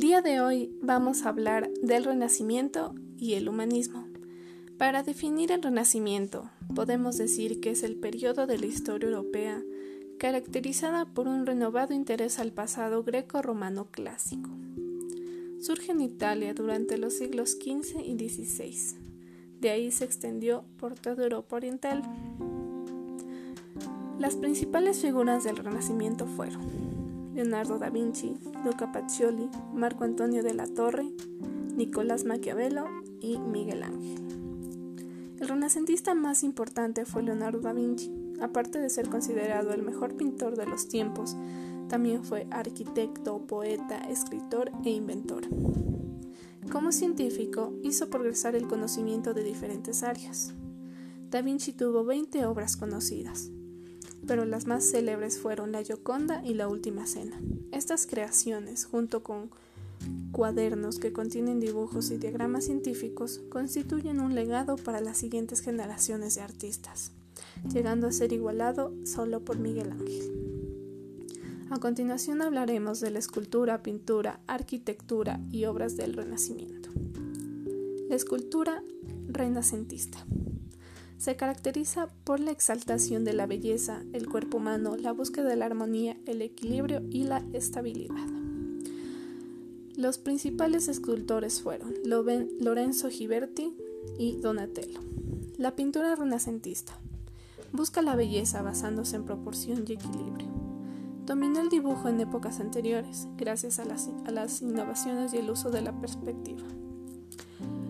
de hoy vamos a hablar del Renacimiento y el humanismo. Para definir el Renacimiento, podemos decir que es el periodo de la historia europea caracterizada por un renovado interés al pasado greco-romano clásico. Surge en Italia durante los siglos XV y XVI. De ahí se extendió por toda Europa Oriental. Las principales figuras del Renacimiento fueron Leonardo da Vinci, Luca Pacioli, Marco Antonio de la Torre, Nicolás Maquiavelo y Miguel Ángel. El renacentista más importante fue Leonardo da Vinci. Aparte de ser considerado el mejor pintor de los tiempos, también fue arquitecto, poeta, escritor e inventor. Como científico, hizo progresar el conocimiento de diferentes áreas. Da Vinci tuvo 20 obras conocidas, pero las más célebres fueron La Gioconda y La Última Cena. Estas creaciones, junto con cuadernos que contienen dibujos y diagramas científicos, constituyen un legado para las siguientes generaciones de artistas, llegando a ser igualado solo por Miguel Ángel. A continuación hablaremos de la escultura, pintura, arquitectura y obras del Renacimiento. La escultura renacentista. Se caracteriza por la exaltación de la belleza, el cuerpo humano, la búsqueda de la armonía, el equilibrio y la estabilidad. Los principales escultores fueron Lorenzo Ghiberti y Donatello. La pintura renacentista busca la belleza basándose en proporción y equilibrio. Dominó el dibujo en épocas anteriores gracias a las, a las innovaciones y el uso de la perspectiva.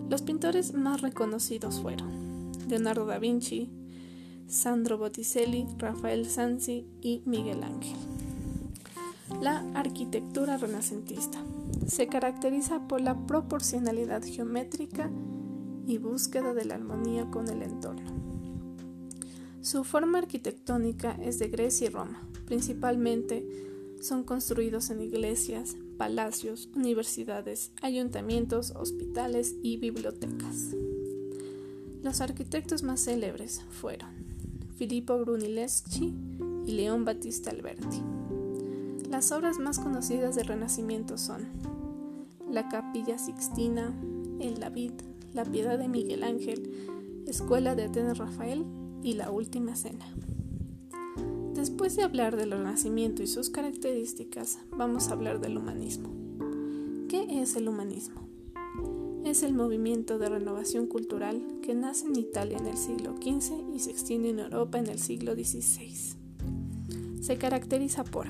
Los pintores más reconocidos fueron Leonardo da Vinci, Sandro Botticelli, Rafael Sanzi y Miguel Ángel. La arquitectura renacentista se caracteriza por la proporcionalidad geométrica y búsqueda de la armonía con el entorno. Su forma arquitectónica es de Grecia y Roma. Principalmente son construidos en iglesias, palacios, universidades, ayuntamientos, hospitales y bibliotecas. Los arquitectos más célebres fueron Filippo Brunelleschi y León Battista Alberti. Las obras más conocidas del Renacimiento son la Capilla Sixtina, el David, la Piedad de Miguel Ángel, Escuela de Atenas Rafael y la Última Cena. Después de hablar del Renacimiento y sus características, vamos a hablar del humanismo. ¿Qué es el humanismo? Es el movimiento de renovación cultural que nace en Italia en el siglo XV y se extiende en Europa en el siglo XVI. Se caracteriza por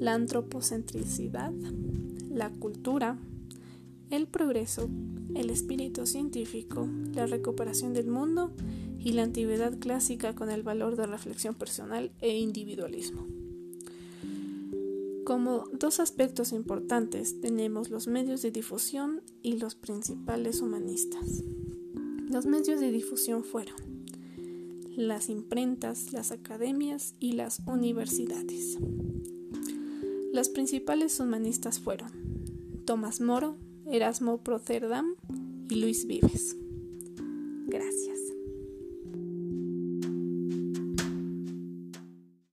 la antropocentricidad, la cultura, el progreso, el espíritu científico, la recuperación del mundo y la antigüedad clásica con el valor de reflexión personal e individualismo. Como dos aspectos importantes tenemos los medios de difusión y los principales humanistas. Los medios de difusión fueron las imprentas, las academias y las universidades. Los principales humanistas fueron Tomás Moro, Erasmo Proterdam y Luis Vives.